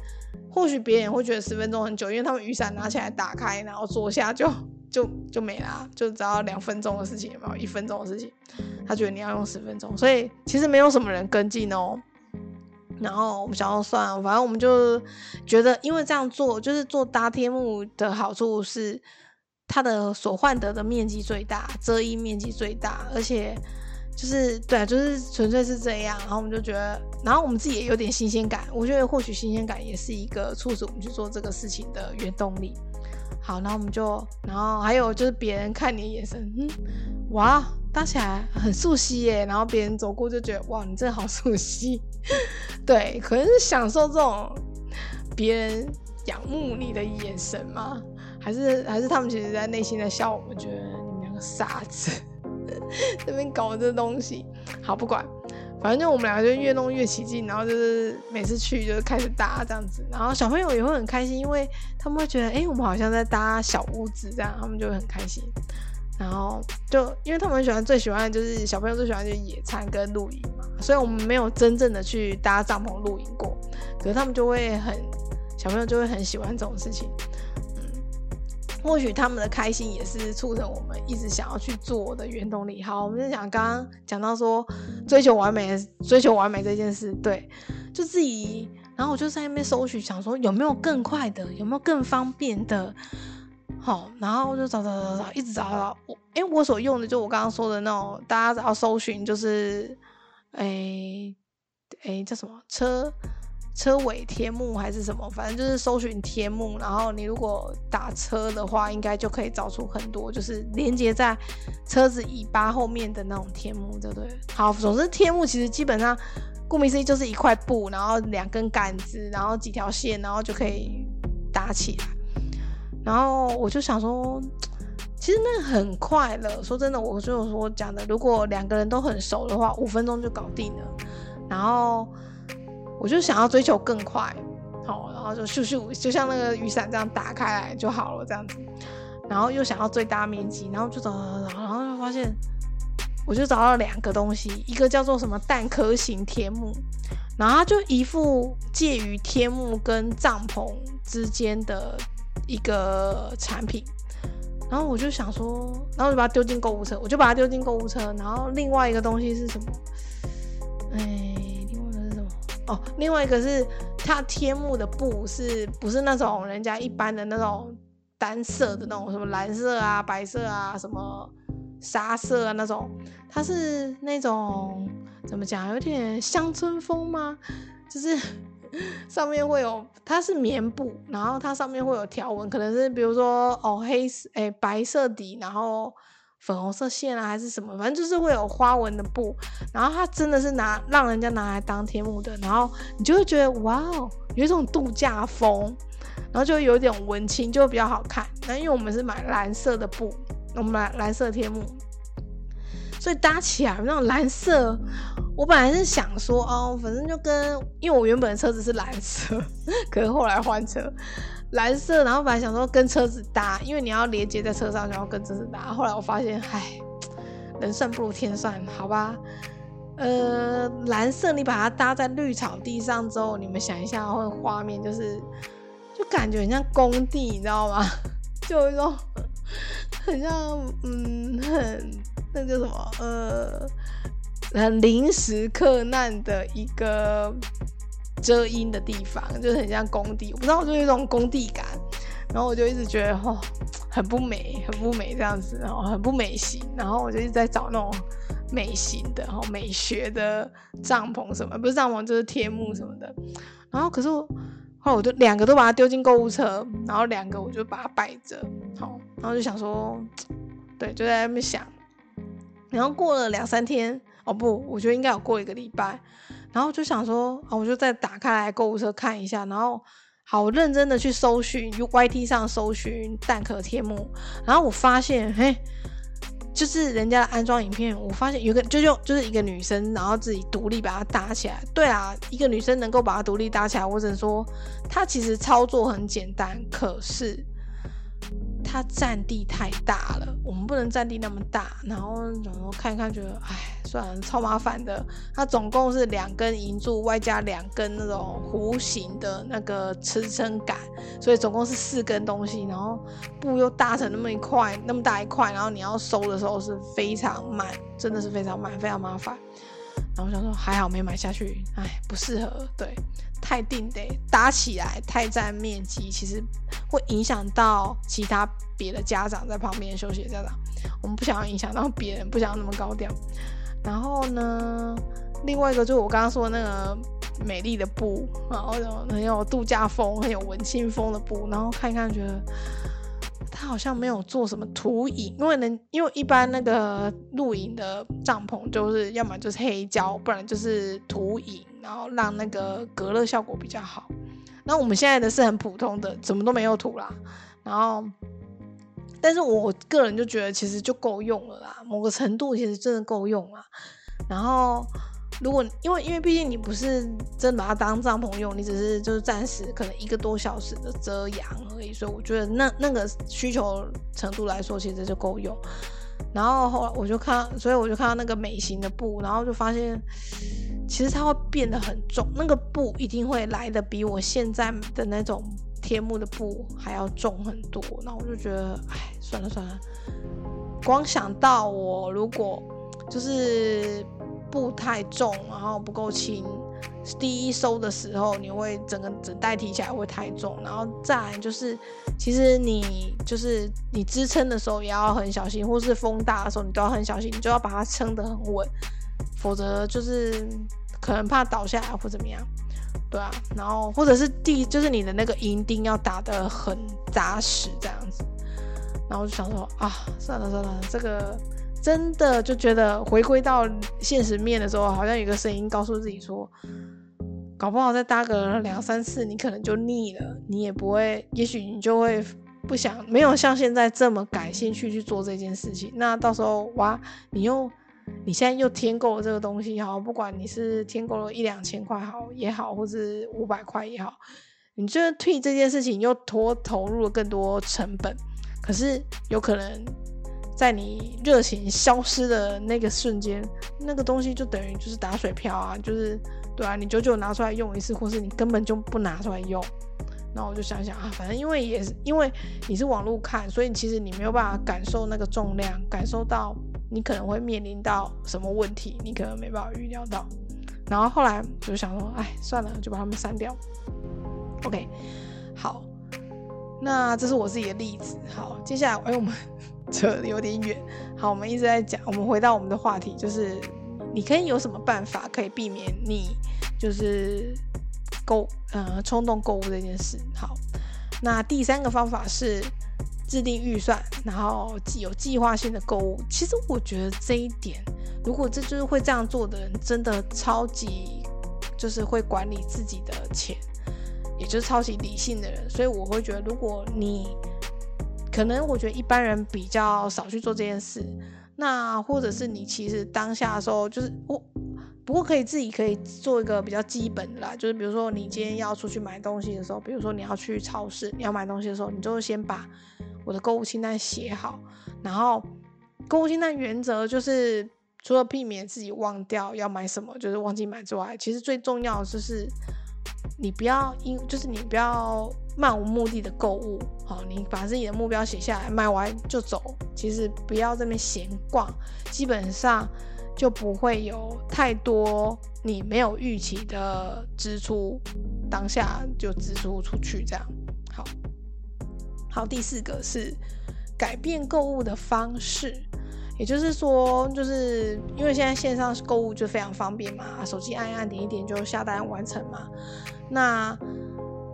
或许别人也会觉得十分钟很久，因为他们雨伞拿起来打开，然后坐下就就就没啦，就只要两分钟的事情，有没有一分钟的事情？他觉得你要用十分钟，所以其实没有什么人跟进哦。然后我们想要算，反正我们就觉得，因为这样做就是做搭天幕的好处是它的所换得的面积最大，遮阴面积最大，而且。就是对啊，就是纯粹是这样，然后我们就觉得，然后我们自己也有点新鲜感。我觉得或许新鲜感也是一个促使我们去做这个事情的原动力。好，然后我们就，然后还有就是别人看你的眼神，嗯，哇，搭起来很熟悉耶。然后别人走过就觉得，哇，你真的好熟悉。对，可能是享受这种别人仰慕你的眼神吗？还是还是他们其实在内心在笑我们，觉得你们两个傻子。这边搞这东西，好不管，反正就我们两个就越弄越起劲，然后就是每次去就是开始搭这样子，然后小朋友也会很开心，因为他们会觉得，哎，我们好像在搭小屋子这样，他们就会很开心。然后就因为他们喜欢，最喜欢的就是小朋友最喜欢就是野餐跟露营嘛，所以我们没有真正的去搭帐篷露营过，可是他们就会很，小朋友就会很喜欢这种事情。或许他们的开心也是促成我们一直想要去做的原动力。好，我们就讲刚刚讲到说追求完美，追求完美这件事，对，就自己，然后我就在那边搜寻，想说有没有更快的，有没有更方便的，好，然后我就找找找找，一直找到我，因为我所用的就我刚刚说的那种，大家只要搜寻就是，哎哎叫什么车。车尾天幕还是什么，反正就是搜寻天幕，然后你如果打车的话，应该就可以找出很多，就是连接在车子尾巴后面的那种天幕，对不对？好，总之天幕其实基本上顾名思义就是一块布，然后两根杆子，然后几条线，然后就可以搭起来。然后我就想说，其实那很快了。说真的，我就说讲的，如果两个人都很熟的话，五分钟就搞定了。然后。我就想要追求更快，好，然后就咻咻，就像那个雨伞这样打开来就好了，这样子，然后又想要最大面积，然后就找找找，然后就发现，我就找到了两个东西，一个叫做什么蛋壳型天幕，然后就一副介于天幕跟帐篷之间的一个产品，然后我就想说，然后就把它丢进购物车，我就把它丢进购物车，然后另外一个东西是什么？哎。哦，另外一个是它天幕的布是不是那种人家一般的那种单色的那种什么蓝色啊、白色啊、什么沙色啊那种，它是那种怎么讲，有点乡村风吗？就是 上面会有，它是棉布，然后它上面会有条纹，可能是比如说哦黑色哎白色底，然后。粉红色线啊，还是什么，反正就是会有花纹的布，然后它真的是拿让人家拿来当天幕的，然后你就会觉得哇哦，有一种度假风，然后就有点文青，就比较好看。那因为我们是买蓝色的布，我们买蓝色天幕，所以搭起来那种蓝色，我本来是想说哦，反正就跟因为我原本的车子是蓝色，可是后来换车蓝色，然后本来想说跟车子搭，因为你要连接在车上，然后跟车子搭。后来我发现，唉，人算不如天算，好吧。呃，蓝色你把它搭在绿草地上之后，你们想一下，会画面就是，就感觉很像工地，你知道吗？就有一种 很像，嗯，很那叫什么，呃，很临时克难的一个遮阴的地方，就很像工地。我不知道，就有一种工地感。然后我就一直觉得，哦，很不美，很不美这样子，然后很不美型。然后我就一直在找那种。美型的，然后美学的帐篷什么，不是帐篷就是天幕什么的。然后可是我后来我就两个都把它丢进购物车，然后两个我就把它摆着，好，然后就想说，对，就在那边想。然后过了两三天，哦不，我觉得应该有过一个礼拜，然后就想说，啊，我就再打开来购物车看一下，然后好认真的去搜寻，YT 上搜寻蛋壳贴膜，然后我发现，嘿。就是人家的安装影片，我发现有个就用就是一个女生，然后自己独立把它搭起来。对啊，一个女生能够把它独立搭起来，我只能说她其实操作很简单，可是。它占地太大了，我们不能占地那么大。然后然后看一看，觉得哎，算了，超麻烦的。它总共是两根银柱，外加两根那种弧形的那个支撑杆，所以总共是四根东西。然后布又搭成那么一块，那么大一块，然后你要收的时候是非常慢，真的是非常慢，非常麻烦。然后我想说，还好没买下去，哎，不适合，对。太定得搭起来太占面积，其实会影响到其他别的家长在旁边休息的家长。我们不想要影响到别人，不想要那么高调。然后呢，另外一个就是我刚刚说的那个美丽的布，然后很有度假风、很有文青风的布，然后看一看觉得。他好像没有做什么图影，因为呢，因为一般那个露营的帐篷就是要么就是黑胶，不然就是图影，然后让那个隔热效果比较好。那我们现在的是很普通的，怎么都没有涂啦。然后，但是我个人就觉得其实就够用了啦，某个程度其实真的够用了。然后。如果因为因为毕竟你不是真把它当帐篷用，你只是就是暂时可能一个多小时的遮阳而已，所以我觉得那那个需求程度来说，其实就够用。然后后来我就看，所以我就看到那个美型的布，然后就发现其实它会变得很重，那个布一定会来的比我现在的那种天幕的布还要重很多。然后我就觉得，哎，算了算了，光想到我如果就是。布太重，然后不够轻。第一收的时候，你会整个整袋提起来会太重，然后再就是，其实你就是你支撑的时候也要很小心，或是风大的时候你都要很小心，你就要把它撑得很稳，否则就是可能怕倒下来或怎么样，对啊。然后或者是地，就是你的那个银钉要打得很扎实这样子。然后就想说啊，算了算了，这个。真的就觉得回归到现实面的时候，好像有个声音告诉自己说，搞不好再搭个两三次，你可能就腻了，你也不会，也许你就会不想，没有像现在这么感兴趣去做这件事情。那到时候哇，你又你现在又添购了这个东西，好，不管你是添购了一两千块好也好，或是五百块也好，你这退这件事情又多投入了更多成本，可是有可能。在你热情消失的那个瞬间，那个东西就等于就是打水漂啊，就是对啊，你久久拿出来用一次，或是你根本就不拿出来用。那我就想想啊，反正因为也是因为你是网络看，所以其实你没有办法感受那个重量，感受到你可能会面临到什么问题，你可能没办法预料到。然后后来就想说，哎，算了，就把它们删掉。OK，好，那这是我自己的例子。好，接下来哎我们。扯有点远，好，我们一直在讲，我们回到我们的话题，就是你可以有什么办法可以避免你就是购呃冲动购物这件事。好，那第三个方法是制定预算，然后有计划性的购物。其实我觉得这一点，如果这就是会这样做的人，真的超级就是会管理自己的钱，也就是超级理性的人。所以我会觉得，如果你可能我觉得一般人比较少去做这件事。那或者是你其实当下的时候，就是我不过可以自己可以做一个比较基本的啦，就是比如说你今天要出去买东西的时候，比如说你要去超市，你要买东西的时候，你就先把我的购物清单写好，然后购物清单原则就是除了避免自己忘掉要买什么，就是忘记买之外，其实最重要的就是你不要因就是你不要漫无目的的购物，好，你把自己的目标写下来，买完就走。其实不要这边闲逛，基本上就不会有太多你没有预期的支出，当下就支出出去这样。好，好，第四个是改变购物的方式，也就是说，就是因为现在线上购物就非常方便嘛，手机按一按点一点就下单完成嘛，那。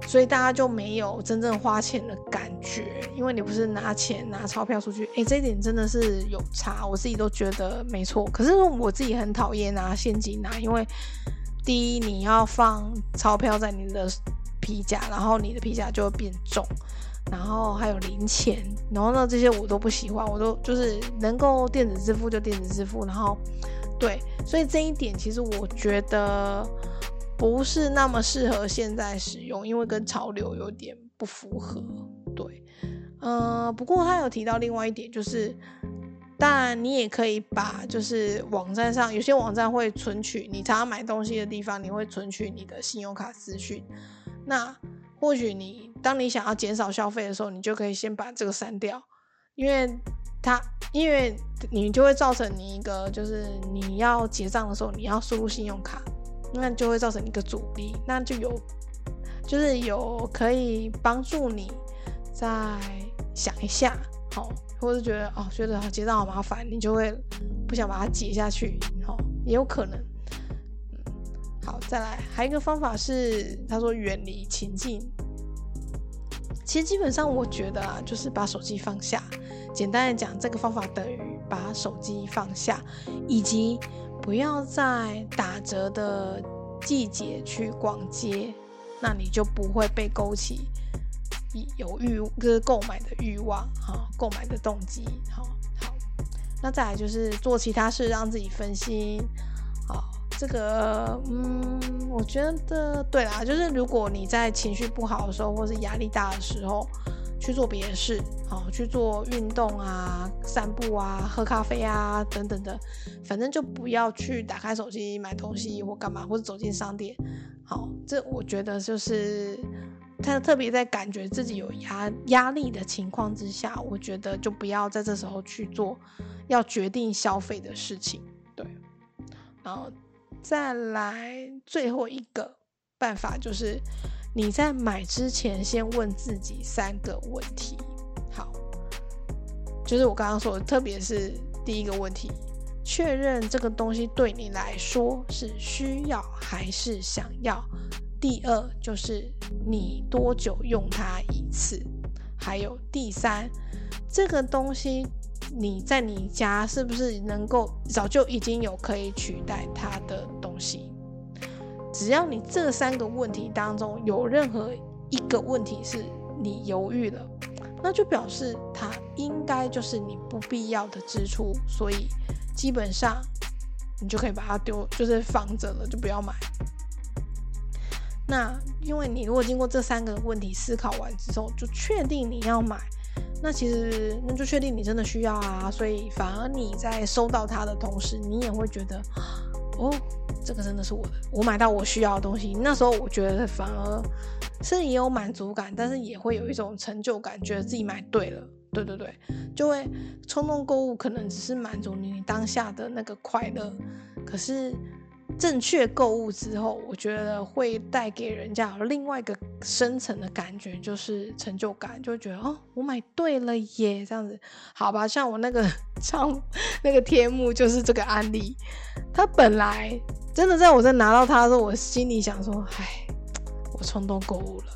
所以大家就没有真正花钱的感觉，因为你不是拿钱拿钞票出去，诶，这一点真的是有差，我自己都觉得没错。可是我自己很讨厌拿现金拿，因为第一你要放钞票在你的皮夹，然后你的皮夹就会变重，然后还有零钱，然后呢这些我都不喜欢，我都就是能够电子支付就电子支付，然后对，所以这一点其实我觉得。不是那么适合现在使用，因为跟潮流有点不符合。对，呃，不过他有提到另外一点，就是当然你也可以把，就是网站上有些网站会存取你常常买东西的地方，你会存取你的信用卡资讯。那或许你当你想要减少消费的时候，你就可以先把这个删掉，因为它因为你就会造成你一个，就是你要结账的时候，你要输入信用卡。那就会造成一个阻力，那就有，就是有可以帮助你再想一下，好，或者觉得哦，觉得结账好麻烦，你就会不想把它结下去，好，也有可能。好，再来，还有一个方法是，他说远离情境。其实基本上我觉得啊，就是把手机放下。简单的讲，这个方法等于把手机放下，以及。不要在打折的季节去逛街，那你就不会被勾起有欲就是购买的欲望哈，购买的动机好好。那再来就是做其他事让自己分心，好，这个嗯，我觉得对啦，就是如果你在情绪不好的时候，或是压力大的时候。去做别的事，好去做运动啊、散步啊、喝咖啡啊等等的，反正就不要去打开手机买东西或干嘛，或者走进商店。好，这我觉得就是他特别在感觉自己有压压力的情况之下，我觉得就不要在这时候去做要决定消费的事情。对，然后再来最后一个办法就是。你在买之前，先问自己三个问题。好，就是我刚刚说的，特别是第一个问题，确认这个东西对你来说是需要还是想要。第二，就是你多久用它一次？还有第三，这个东西你在你家是不是能够早就已经有可以取代它的东西？只要你这三个问题当中有任何一个问题是你犹豫了，那就表示它应该就是你不必要的支出，所以基本上你就可以把它丢，就是放着了，就不要买。那因为你如果经过这三个问题思考完之后，就确定你要买，那其实那就确定你真的需要啊，所以反而你在收到它的同时，你也会觉得。哦，这个真的是我的，我买到我需要的东西。那时候我觉得反而是也有满足感，但是也会有一种成就感，觉得自己买对了。对对对，就会冲动购物，可能只是满足你当下的那个快乐，可是。正确购物之后，我觉得会带给人家另外一个深层的感觉，就是成就感，就觉得哦，我买对了耶，这样子，好吧？像我那个像 那个天幕，就是这个案例。他本来真的在我在拿到它的时候，我心里想说，唉，我冲动购物了，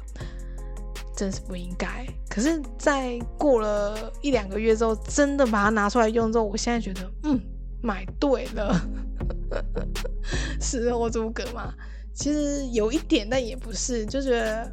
真是不应该。可是，在过了一两个月之后，真的把它拿出来用之后，我现在觉得，嗯，买对了。是我诸葛嘛？其实有一点，但也不是，就觉得，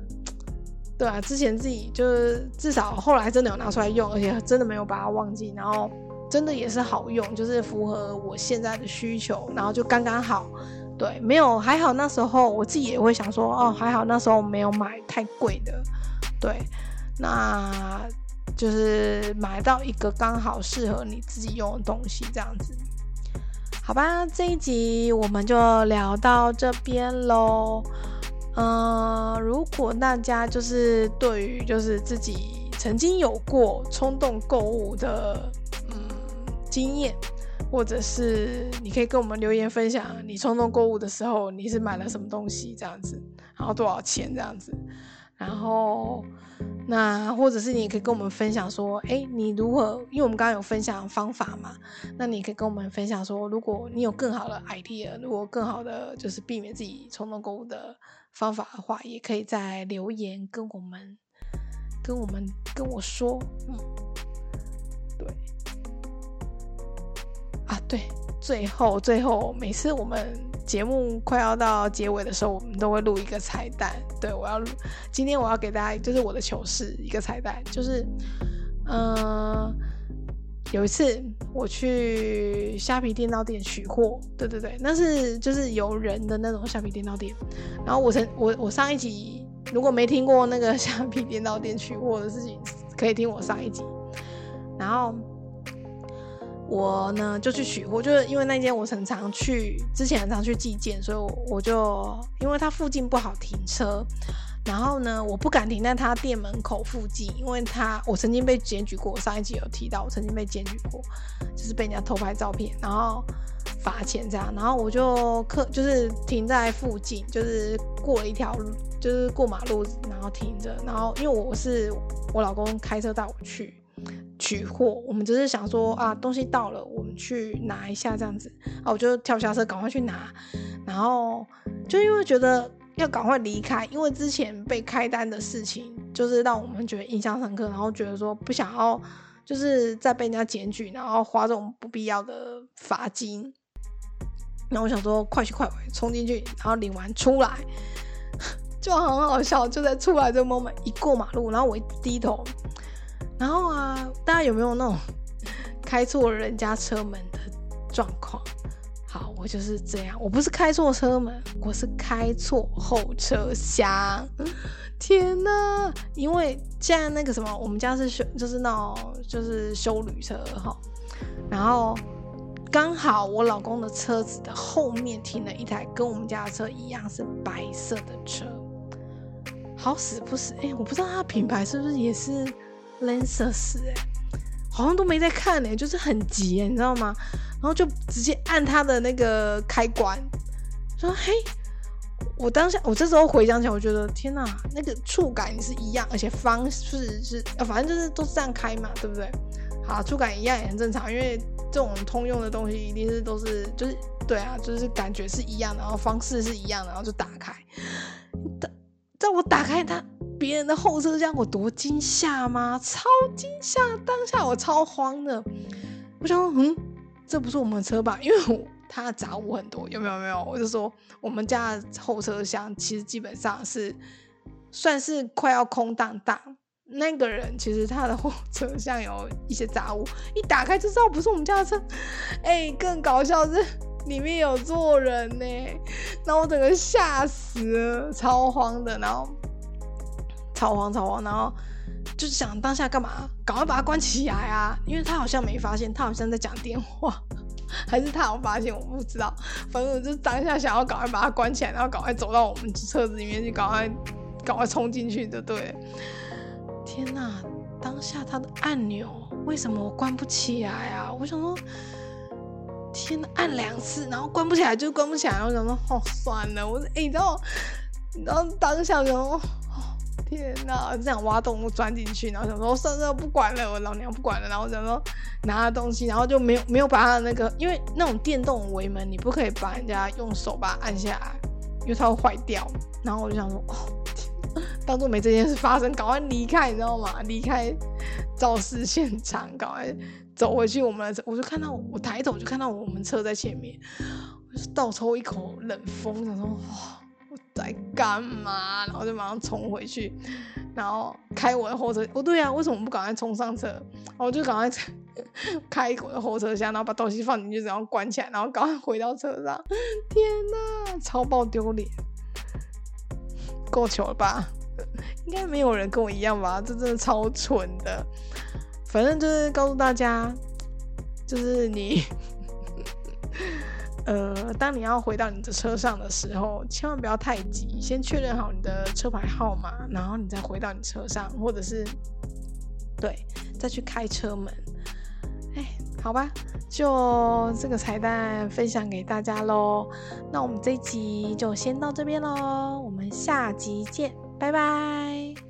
对啊，之前自己就是至少后来真的有拿出来用，而且真的没有把它忘记。然后真的也是好用，就是符合我现在的需求，然后就刚刚好。对，没有还好那时候我自己也会想说，哦，还好那时候没有买太贵的。对，那就是买到一个刚好适合你自己用的东西，这样子。好吧，这一集我们就聊到这边喽。嗯，如果大家就是对于就是自己曾经有过冲动购物的嗯经验，或者是你可以跟我们留言分享你冲动购物的时候你是买了什么东西这样子，然后多少钱这样子，然后那或者是你也可以跟我们分享说，哎，你如何？因为我们刚刚有分享方法嘛，那你可以跟我们分享说，如果你有更好的 idea，如果更好的就是避免自己冲动购物的。方法的话，也可以在留言跟我们、跟我们、跟我说。嗯，对，啊，对，最后、最后，每次我们节目快要到结尾的时候，我们都会录一个彩蛋。对我要录，今天我要给大家，就是我的糗事一个彩蛋，就是，嗯。有一次我去虾皮电脑店取货，对对对，那是就是有人的那种虾皮电脑店。然后我曾我我上一集如果没听过那个虾皮电脑店取货的事情，可以听我上一集。然后我呢就去取货，就是因为那间我很常去，之前很常去寄件，所以我我就因为它附近不好停车。然后呢，我不敢停在他店门口附近，因为他我曾经被检举过，我上一集有提到我曾经被检举过，就是被人家偷拍照片，然后罚钱这样。然后我就客就是停在附近，就是过了一条路，就是过马路，然后停着。然后因为我是我老公开车带我去取货，我们只是想说啊，东西到了，我们去拿一下这样子。啊，我就跳下车赶快去拿，然后就因为觉得。要赶快离开，因为之前被开单的事情，就是让我们觉得印象深刻，然后觉得说不想要，就是再被人家检举，然后花这种不必要的罚金。然后我想说，快去快回，冲进去，然后领完出来，就很好笑。就在出来这 moment，一过马路，然后我一低头，然后啊，大家有没有那种 开错人家车门的状况？好，我就是这样。我不是开错车门，我是开错后车厢。天哪！因为现在那个什么，我们家是修，就是那种就是修旅车哈。然后刚好我老公的车子的后面停了一台跟我们家的车一样是白色的车。好死不死，哎，我不知道它品牌是不是也是 Lancer 哎，好像都没在看呢，就是很急，你知道吗？然后就直接按他的那个开关，说：“嘿，我当下我这时候回想起来，我觉得天哪，那个触感也是一样，而且方式是啊，反正就是都是这样开嘛，对不对？好，触感一样也很正常，因为这种通用的东西一定是都是就是对啊，就是感觉是一样的，然后方式是一样的，然后就打开。在我打开他别人的后车厢，我多惊吓吗？超惊吓！当下我超慌的，我想嗯。”这不是我们的车吧？因为它的杂物很多，有没有？没有。我就说我们家的后车厢其实基本上是算是快要空荡荡。那个人其实他的后 车厢有一些杂物，一打开就知道不是我们家的车。哎，更搞笑是里面有坐人呢，那我整个吓死了，超慌的，然后超慌超慌，然后。就是想当下干嘛？赶快把它关起来啊！因为他好像没发现，他好像在讲电话，还是他有发现？我不知道。反正我就当下想要赶快把它关起来，然后赶快走到我们车子里面去，赶快赶快冲进去，的对。天哪！当下他的按钮为什么我关不起来啊？我想说，天哪！按两次，然后关不起来就关不起来。我想说，哦，算了，我哎，你知道，你知道当下就。天哪！这样挖洞钻进去，然后想说算了，不管了，我老娘不管了。然后想说拿了东西，然后就没有没有把他的那个，因为那种电动围门，你不可以把人家用手把它按下来，因为它会坏掉。然后我就想说，哦，当做没这件事发生，赶快离开，你知道吗？离开肇事现场，赶快走回去。我们的我就看到我抬头就看到我们车在前面，我就倒抽一口冷风，想说哇我。在干嘛？然后就马上冲回去，然后开我的后车。哦，对啊，为什么不赶快冲上车？然后我就赶快 开后车厢，然后把东西放进去，然后关起来，然后赶快回到车上。天哪，超爆丢脸！够糗了吧？应该没有人跟我一样吧？这真的超蠢的。反正就是告诉大家，就是你，呃，当你要回到你的车上的时候，千万不要太急，先确认好你的车牌号码，然后你再回到你车上，或者是对，再去开车门。哎，好吧，就这个彩蛋分享给大家喽。那我们这一集就先到这边喽，我们下集见，拜拜。